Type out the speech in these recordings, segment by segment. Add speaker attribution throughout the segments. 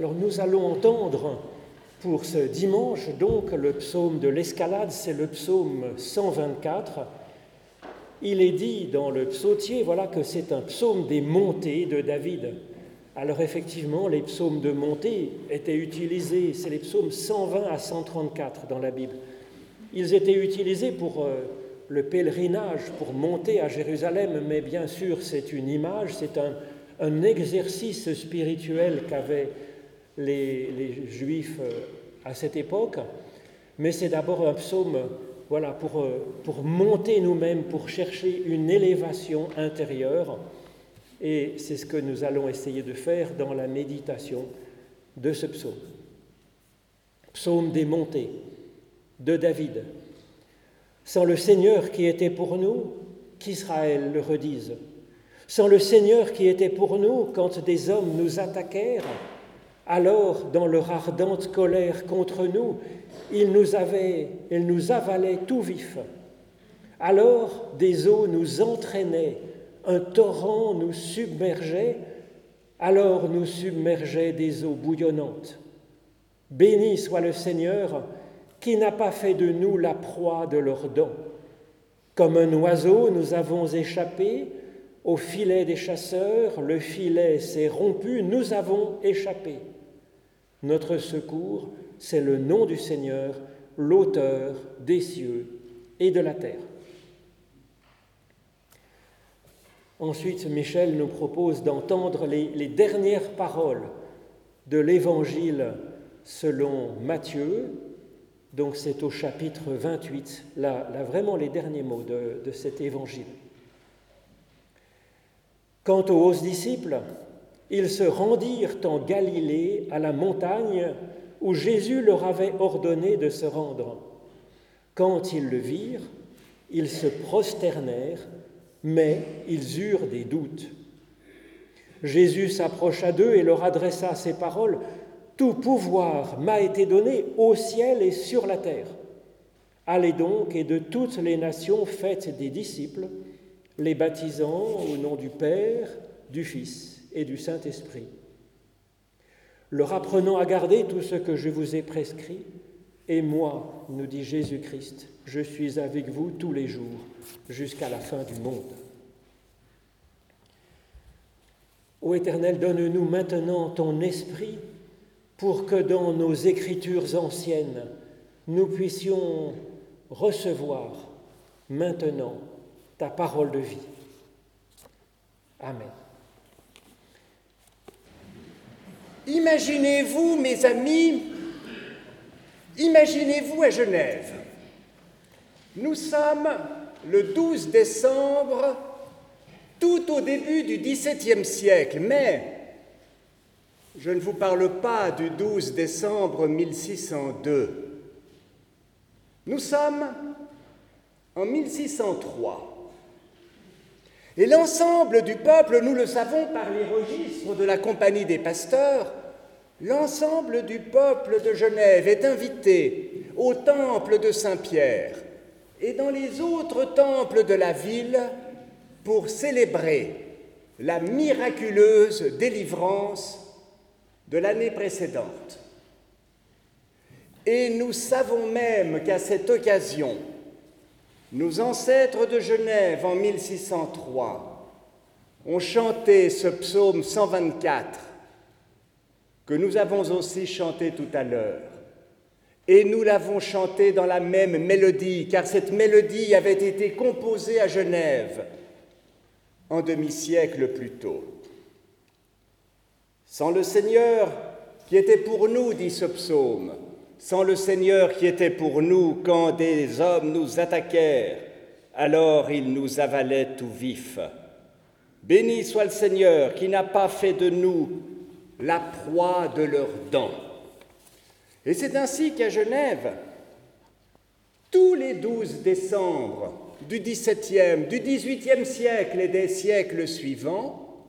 Speaker 1: Alors nous allons entendre pour ce dimanche donc le psaume de l'escalade, c'est le psaume 124. Il est dit dans le psautier, voilà que c'est un psaume des montées de David. Alors effectivement, les psaumes de montée étaient utilisés, c'est les psaumes 120 à 134 dans la Bible. Ils étaient utilisés pour euh, le pèlerinage, pour monter à Jérusalem, mais bien sûr c'est une image, c'est un, exercice spirituel qu'avaient les, Juifs euh, à cette époque, mais c'est d'abord un psaume voilà, pour, euh, pour monter nous-mêmes, pour chercher une élévation intérieure. Et c'est ce que nous allons essayer de faire dans la méditation de ce psaume. Psaume des montées de David. Sans le Seigneur qui était pour nous, qu'Israël le redise. Sans le Seigneur qui était pour nous quand des hommes nous attaquèrent, alors dans leur ardente colère contre nous, ils nous, avaient, ils nous avalaient tout vifs. Alors des eaux nous entraînaient, un torrent nous submergeait, alors nous submergeait des eaux bouillonnantes. Béni soit le Seigneur qui n'a pas fait de nous la proie de leurs dents. Comme un oiseau, nous avons échappé, au filet des chasseurs, le filet s'est rompu, nous avons échappé. Notre secours, c'est le nom du Seigneur, l'auteur des cieux et de la terre. Ensuite, Michel nous propose d'entendre les, dernières paroles de l'Évangile selon Matthieu. Donc c'est au chapitre 28, là, vraiment les derniers mots de, de cet Évangile. Quant aux onze disciples, ils se rendirent en Galilée à la montagne où Jésus leur avait ordonné de se rendre. Quand ils le virent, ils se prosternèrent, mais ils eurent des doutes. Jésus s'approcha d'eux et leur adressa ces paroles. Tout pouvoir m'a été donné au ciel et sur la terre. Allez donc et de toutes les nations faites des disciples les baptisant au nom du Père, du Fils et du Saint-Esprit, leur apprenant à garder tout ce que je vous ai prescrit, et moi, nous dit Jésus-Christ, je suis avec vous tous les jours jusqu'à la fin du monde. Ô Éternel, donne-nous maintenant ton esprit pour que dans nos écritures anciennes, nous puissions recevoir maintenant ta parole de vie. Amen.
Speaker 2: Imaginez-vous, mes amis, imaginez-vous à Genève. Nous sommes le 12 décembre, tout au début du XVIIe siècle, mais je ne vous parle pas du 12 décembre 1602. Nous sommes en 1603. Et l'ensemble du peuple, nous le savons par les registres de la Compagnie des pasteurs, l'ensemble du peuple de Genève est invité au temple de Saint-Pierre et dans les autres temples de la ville pour célébrer la miraculeuse délivrance de l'année précédente. Et nous savons même qu'à cette occasion, nos ancêtres de Genève en 1603 ont chanté ce psaume 124 que nous avons aussi chanté tout à l'heure. Et nous l'avons chanté dans la même mélodie, car cette mélodie avait été composée à Genève en demi-siècle plus tôt. Sans le Seigneur qui était pour nous, dit ce psaume, sans le Seigneur qui était pour nous quand des hommes nous attaquèrent, alors ils nous avalaient tout vifs. Béni soit le Seigneur qui n'a pas fait de nous la proie de leurs dents. Et c'est ainsi qu'à Genève, tous les 12 décembre du XVIIe, du XVIIIe siècle et des siècles suivants,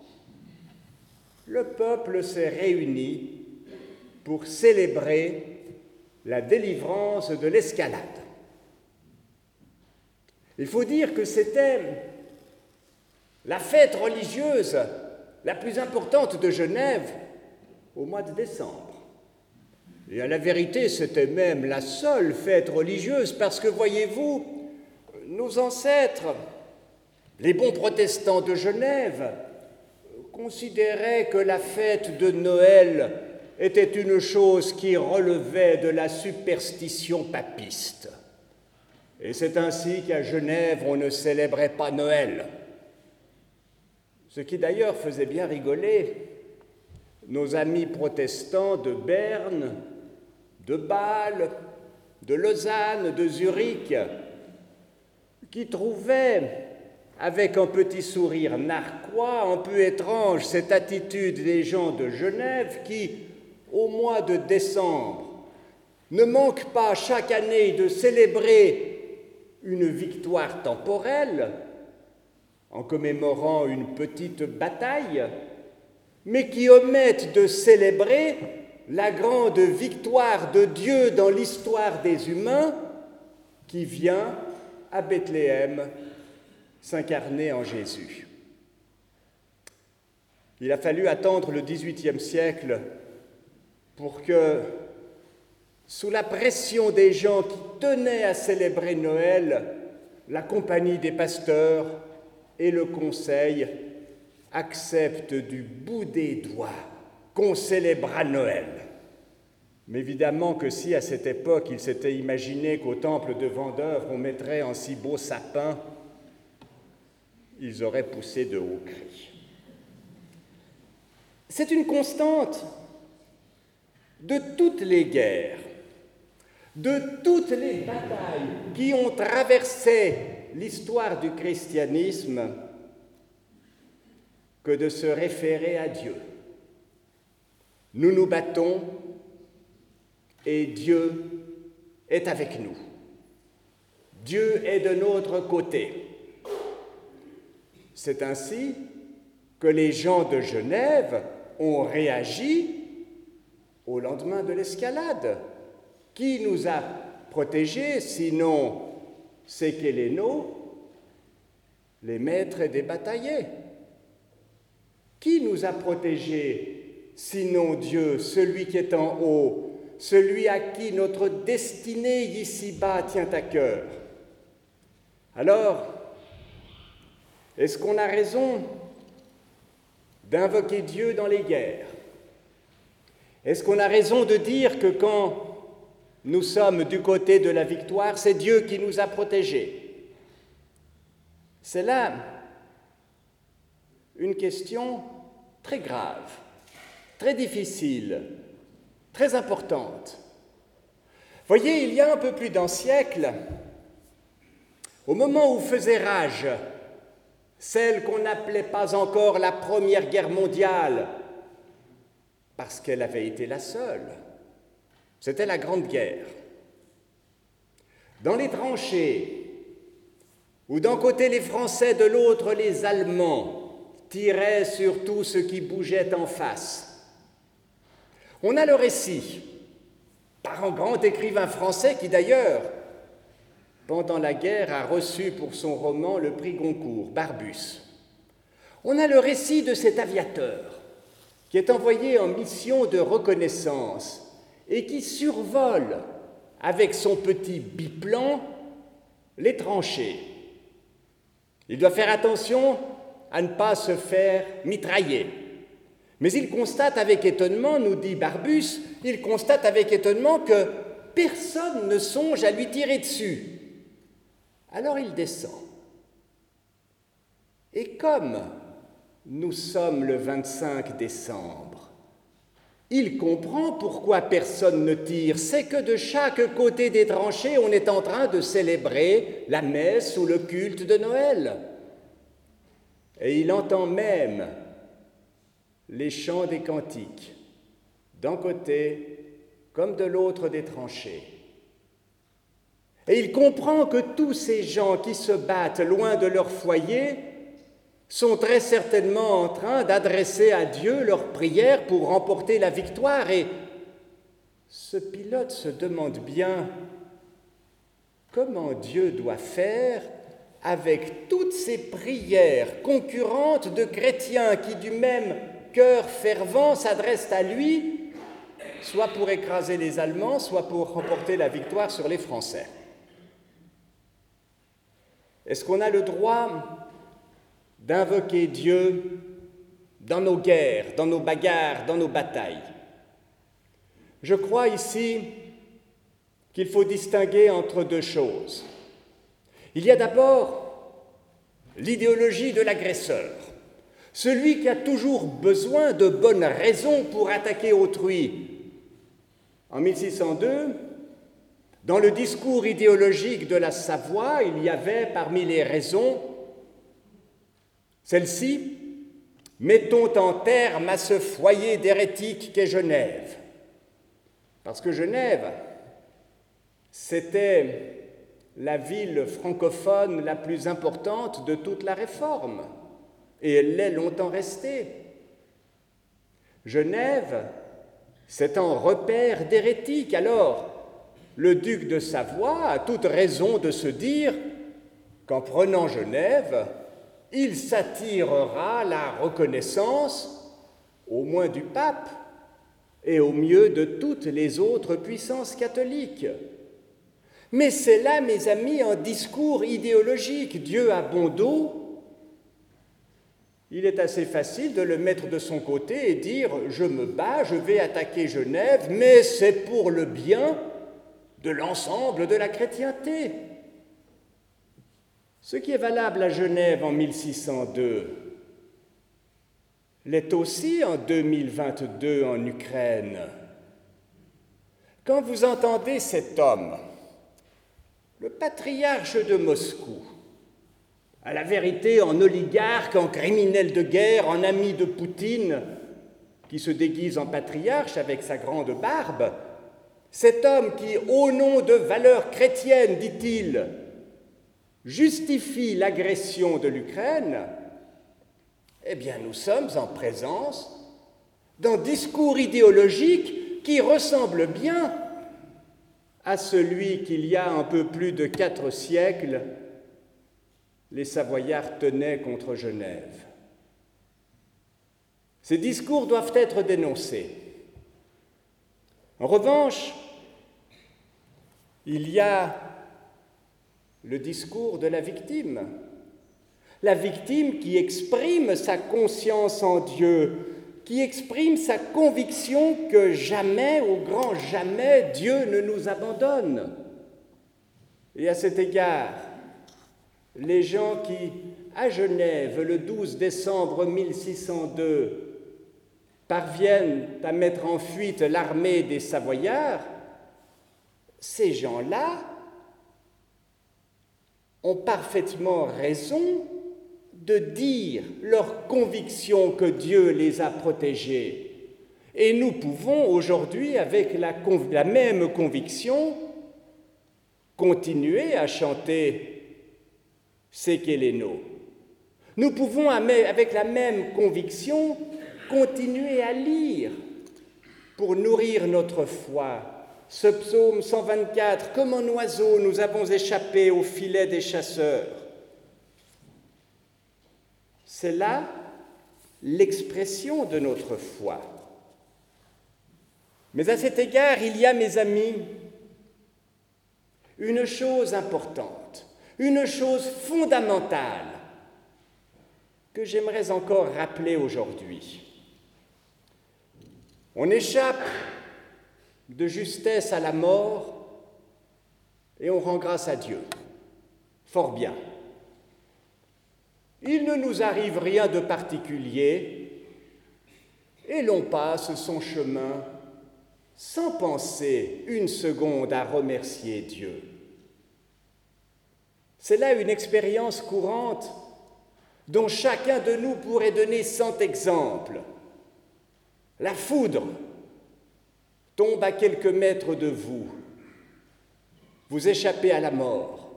Speaker 2: le peuple s'est réuni pour célébrer la délivrance de l'escalade. Il faut dire que c'était la fête religieuse la plus importante de Genève au mois de décembre. Et à la vérité, c'était même la seule fête religieuse parce que, voyez-vous, nos ancêtres, les bons protestants de Genève, considéraient que la fête de Noël était une chose qui relevait de la superstition papiste. Et c'est ainsi qu'à Genève, on ne célébrait pas Noël. Ce qui d'ailleurs faisait bien rigoler nos amis protestants de Berne, de Bâle, de Lausanne, de Zurich, qui trouvaient avec un petit sourire narquois, un peu étrange, cette attitude des gens de Genève qui, au mois de décembre, ne manquent pas chaque année de célébrer une victoire temporelle en commémorant une petite bataille, mais qui omettent de célébrer la grande victoire de Dieu dans l'histoire des humains qui vient à Bethléem s'incarner en Jésus. Il a fallu attendre le XVIIIe siècle pour que, sous la pression des gens qui tenaient à célébrer Noël, la compagnie des pasteurs et le conseil acceptent du bout des doigts qu'on célébrera Noël. Mais évidemment que si à cette époque il s'était imaginé qu'au temple de Vendeur on mettrait un si beau sapin, ils auraient poussé de hauts cris. C'est une constante de toutes les guerres, de toutes les batailles qui ont traversé l'histoire du christianisme que de se référer à Dieu. Nous nous battons et Dieu est avec nous. Dieu est de notre côté. C'est ainsi que les gens de Genève ont réagi au lendemain de l'escalade. Qui nous a protégés, sinon ces Kélénos, les maîtres des bataillers? Qui nous a protégés, sinon Dieu, celui qui est en haut, celui à qui notre destinée ici-bas tient à cœur? Alors, est-ce qu'on a raison d'invoquer Dieu dans les guerres? Est-ce qu'on a raison de dire que quand nous sommes du côté de la victoire, c'est Dieu qui nous a protégés? C'est là une question très grave, très difficile, très importante. Voyez, il y a un peu plus d'un siècle, au moment où faisait rage celle qu'on n'appelait pas encore la Première Guerre mondiale, parce qu'elle avait été la seule. C'était la Grande Guerre. Dans les tranchées, où d'un côté les Français, de l'autre les Allemands, tiraient sur tout ce qui bougeait en face, on a le récit par un grand écrivain français qui d'ailleurs pendant la guerre, a reçu pour son roman le prix Goncourt, Barbus. On a le récit de cet aviateur qui est envoyé en mission de reconnaissance et qui survole avec son petit biplan les tranchées. Il doit faire attention à ne pas se faire mitrailler. Mais il constate avec étonnement, nous dit Barbus, il constate avec étonnement que personne ne songe à lui tirer dessus. Alors il descend. Et comme nous sommes le 25 décembre, il comprend pourquoi personne ne tire. C'est que de chaque côté des tranchées, on est en train de célébrer la messe ou le culte de Noël. Et il entend même les chants des cantiques, d'un côté comme de l'autre des tranchées. Et il comprend que tous ces gens qui se battent loin de leur foyer sont très certainement en train d'adresser à Dieu leurs prières pour remporter la victoire. Et ce pilote se demande bien comment Dieu doit faire avec toutes ces prières concurrentes de chrétiens qui du même cœurs fervents s'adressent à lui, soit pour écraser les Allemands, soit pour remporter la victoire sur les Français. Est-ce qu'on a le droit d'invoquer Dieu dans nos guerres, dans nos bagarres, dans nos batailles? Je crois ici qu'il faut distinguer entre deux choses. Il y a d'abord l'idéologie de l'agresseur, celui qui a toujours besoin de bonnes raisons pour attaquer autrui. En 1602, dans le discours idéologique de la Savoie, il y avait parmi les raisons celle-ci Mettons en terme à ce foyer d'hérétiques qu'est Genève. Parce que Genève, c'était la ville francophone la plus importante de toute la Réforme, et elle l'est longtemps restée. Genève, c'est un repère d'hérétiques. Alors, le duc de Savoie a toute raison de se dire qu'en prenant Genève, il s'attirera la reconnaissance, au moins du pape, et au mieux de toutes les autres puissances catholiques. Mais c'est là, mes amis, un discours idéologique. Dieu a bon dos. Il est assez facile de le mettre de son côté et dire Je me bats, je vais attaquer Genève, mais c'est pour le bien de l'ensemble de la chrétienté. Ce qui est valable à Genève en 1602 l'est aussi en 2022 en Ukraine. Quand vous entendez cet homme, le patriarche de Moscou, à la vérité en oligarque, en criminel de guerre, en ami de Poutine, qui se déguise en patriarche avec sa grande barbe, cet homme qui, au nom de valeurs chrétiennes, dit-il, justifie l'agression de l'Ukraine, eh bien nous sommes en présence d'un discours idéologique qui ressemble bien à celui qu'il y a un peu plus de quatre siècles, les Savoyards tenaient contre Genève. Ces discours doivent être dénoncés. En revanche, il y a le discours de la victime, la victime qui exprime sa conscience en Dieu, qui exprime sa conviction que jamais, au grand jamais, Dieu ne nous abandonne. Et à cet égard, les gens qui, à Genève, le 12 décembre 1602, parviennent à mettre en fuite l'armée des Savoyards, ces gens-là ont parfaitement raison de dire leur conviction que Dieu les a protégés. Et nous pouvons aujourd'hui, avec la, même conviction, continuer à chanter Sekeleno. Nous pouvons, avec la même conviction, continuer à lire pour nourrir notre foi. Ce psaume 124, comme un oiseau, nous avons échappé au filet des chasseurs. C'est là l'expression de notre foi. Mais à cet égard, il y a, mes amis, une chose importante, une chose fondamentale que j'aimerais encore rappeler aujourd'hui. On échappe de justesse à la mort et on rend grâce à Dieu. Fort bien. Il ne nous arrive rien de particulier et l'on passe son chemin sans penser une seconde à remercier Dieu. C'est là une expérience courante dont chacun de nous pourrait donner cent exemples. La foudre tombe à quelques mètres de vous, vous échappez à la mort,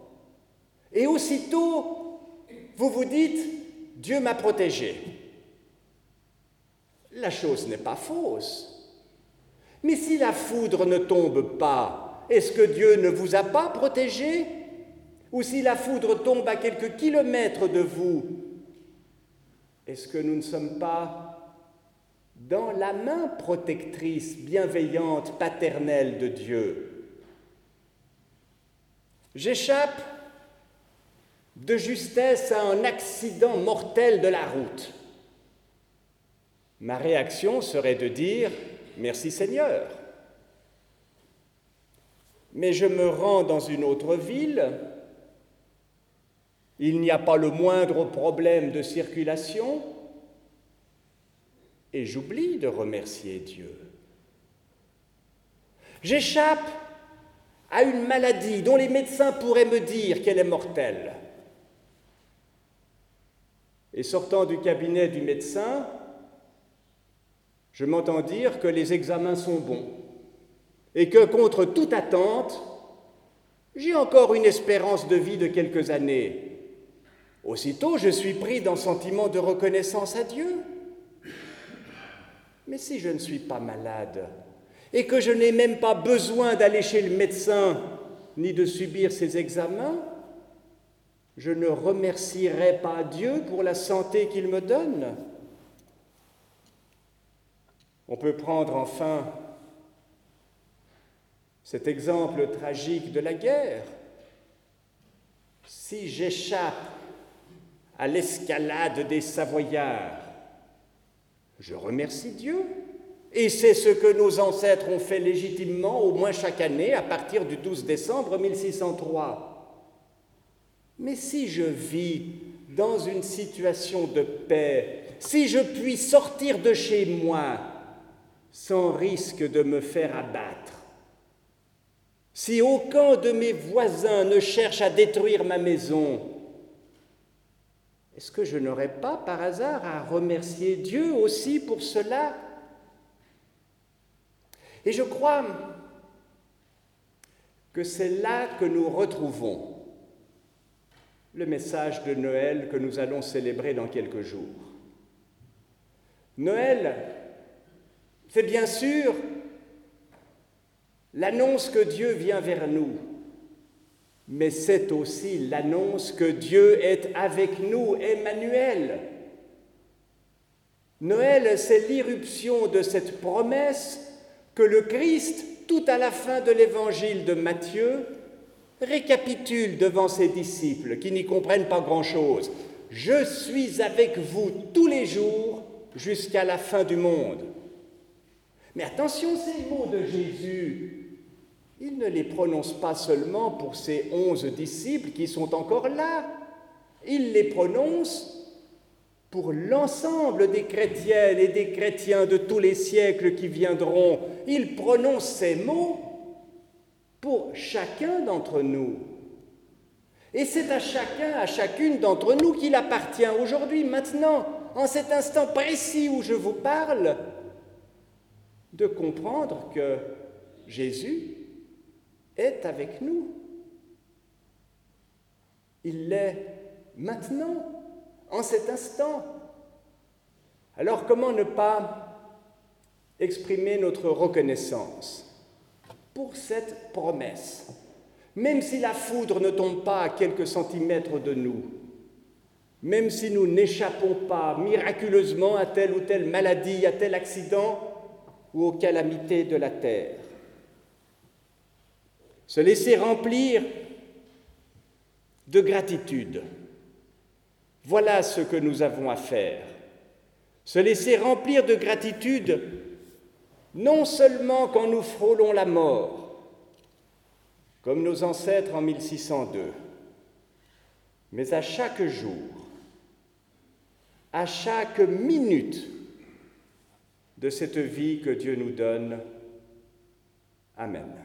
Speaker 2: et aussitôt vous vous dites, Dieu m'a protégé. La chose n'est pas fausse. Mais si la foudre ne tombe pas, est-ce que Dieu ne vous a pas protégé? Ou si la foudre tombe à quelques kilomètres de vous, est-ce que nous ne sommes pas dans la main protectrice, bienveillante, paternelle de Dieu? J'échappe de justesse à un accident mortel de la route. Ma réaction serait de dire Merci Seigneur. Mais je me rends dans une autre ville, il n'y a pas le moindre problème de circulation, et j'oublie de remercier Dieu. J'échappe à une maladie dont les médecins pourraient me dire qu'elle est mortelle. Et sortant du cabinet du médecin, je m'entends dire que les examens sont bons et que contre toute attente, j'ai encore une espérance de vie de quelques années. Aussitôt, je suis pris d'un sentiment de reconnaissance à Dieu. Mais si je ne suis pas malade et que je n'ai même pas besoin d'aller chez le médecin ni de subir ses examens, je ne remercierai pas Dieu pour la santé qu'il me donne. On peut prendre enfin cet exemple tragique de la guerre. Si j'échappe à l'escalade des Savoyards, je remercie Dieu. Et c'est ce que nos ancêtres ont fait légitimement, au moins chaque année, à partir du 12 décembre 1603. Mais si je vis dans une situation de paix, si je puis sortir de chez moi sans risque de me faire abattre, si aucun de mes voisins ne cherche à détruire ma maison, est-ce que je n'aurais pas par hasard à remercier Dieu aussi pour cela? Et je crois que c'est là que nous retrouvons le message de Noël que nous allons célébrer dans quelques jours. Noël, c'est bien sûr l'annonce que Dieu vient vers nous, mais c'est aussi l'annonce que Dieu est avec nous, Emmanuel. Noël, c'est l'irruption de cette promesse que le Christ, tout à la fin de l'évangile de Matthieu, récapitule devant ses disciples qui n'y comprennent pas grand-chose. Je suis avec vous tous les jours jusqu'à la fin du monde. Mais attention, ces mots de Jésus, il ne les prononce pas seulement pour ses onze disciples qui sont encore là, il les prononce pour l'ensemble des chrétiennes et des chrétiens de tous les siècles qui viendront. Il prononce ces mots pour chacun d'entre nous. Et c'est à chacun, à chacune d'entre nous qu'il appartient aujourd'hui, maintenant, en cet instant précis où je vous parle, de comprendre que Jésus est avec nous. Il l'est maintenant, en cet instant. Alors comment ne pas exprimer notre reconnaissance? Pour cette promesse, même si la foudre ne tombe pas à quelques centimètres de nous, même si nous n'échappons pas miraculeusement à telle ou telle maladie, à tel accident ou aux calamités de la terre. Se laisser remplir de gratitude. Voilà ce que nous avons à faire. Se laisser remplir de gratitude non seulement quand nous frôlons la mort, comme nos ancêtres en 1602, mais à chaque jour, à chaque minute de cette vie que Dieu nous donne. Amen.